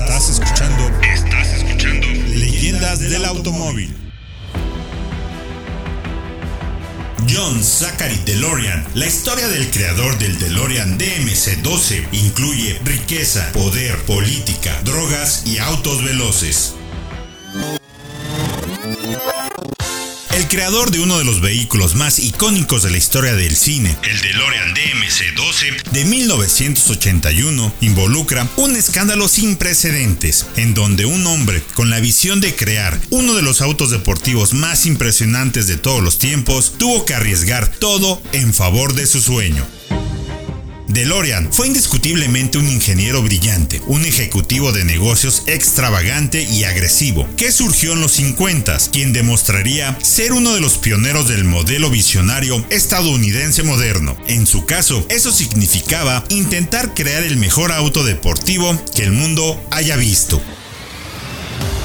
Estás escuchando. Estás escuchando. Leyendas del automóvil. John Zachary DeLorean. La historia del creador del DeLorean DMC-12 incluye riqueza, poder, política, drogas y autos veloces. El creador de uno de los vehículos más icónicos de la historia del cine, el DeLorean DMC-12 de 1981, involucra un escándalo sin precedentes, en donde un hombre con la visión de crear uno de los autos deportivos más impresionantes de todos los tiempos tuvo que arriesgar todo en favor de su sueño. DeLorean fue indiscutiblemente un ingeniero brillante, un ejecutivo de negocios extravagante y agresivo, que surgió en los 50, quien demostraría ser uno de los pioneros del modelo visionario estadounidense moderno. En su caso, eso significaba intentar crear el mejor auto deportivo que el mundo haya visto.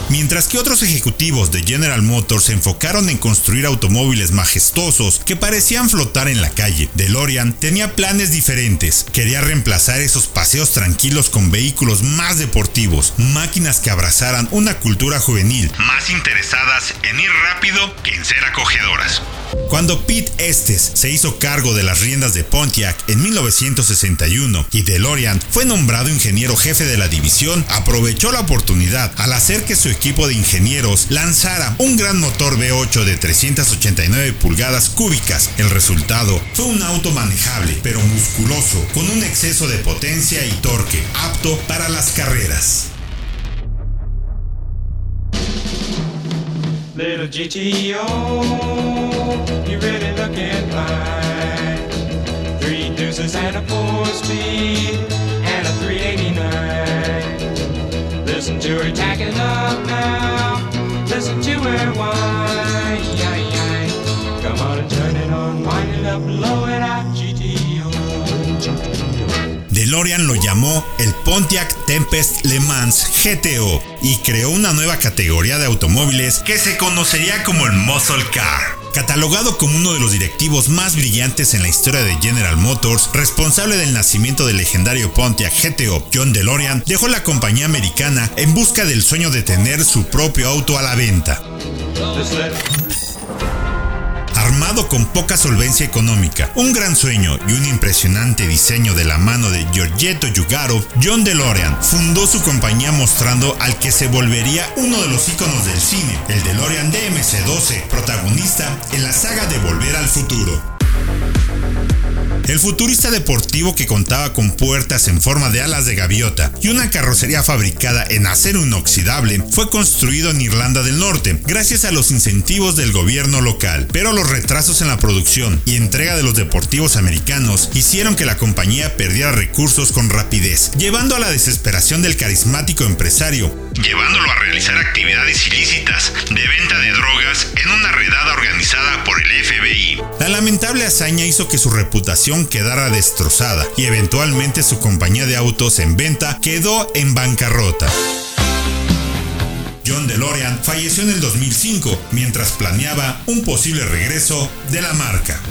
Mientras que otros ejecutivos de General Motors se enfocaron en construir automóviles majestuosos que parecían flotar en la calle, DeLorean tenía planes diferentes. Quería reemplazar esos paseos tranquilos con vehículos más deportivos, máquinas que abrazaran una cultura juvenil, más interesadas en ir rápido que en ser acogedoras. Cuando Pete Estes se hizo cargo de las riendas de Pontiac en 1961 y DeLorean fue nombrado ingeniero jefe de la división, aprovechó la oportunidad al hacer que su equipo de ingenieros lanzara un gran motor V8 de 389 pulgadas cúbicas. El resultado fue un auto manejable, pero musculoso, con un exceso de potencia y torque, apto para las carreras. Little GTO, Deuces and a four speed and a 389. Listen to her tacking up now. Listen to her whine. Come on and turn it on, wind it up, blow it out, GTO. DeLorean lo llamó el Pontiac Tempest Le Mans GTO y creó una nueva categoría de automóviles que se conocería como el Muscle Car. Catalogado como uno de los directivos más brillantes en la historia de General Motors, responsable del nacimiento del legendario Pontiac GTO, John DeLorean dejó la compañía americana en busca del sueño de tener su propio auto a la venta. Armado con poca solvencia económica, un gran sueño y un impresionante diseño de la mano de Giorgetto Yugaro, John DeLorean fundó su compañía mostrando al que se volvería uno de los íconos del cine, el DeLorean DMC-12, protagonista en la saga de Volver al Futuro. El futurista deportivo que contaba con puertas en forma de alas de gaviota y una carrocería fabricada en acero inoxidable fue construido en Irlanda del Norte gracias a los incentivos del gobierno local, pero los retrasos en la producción y entrega de los deportivos americanos hicieron que la compañía perdiera recursos con rapidez, llevando a la desesperación del carismático empresario, llevándolo a realizar actividades ilícitas de venta de drogas en una redada organizada por el FBI. La lamentable hazaña hizo que su reputación quedara destrozada y eventualmente su compañía de autos en venta quedó en bancarrota. John DeLorean falleció en el 2005 mientras planeaba un posible regreso de la marca.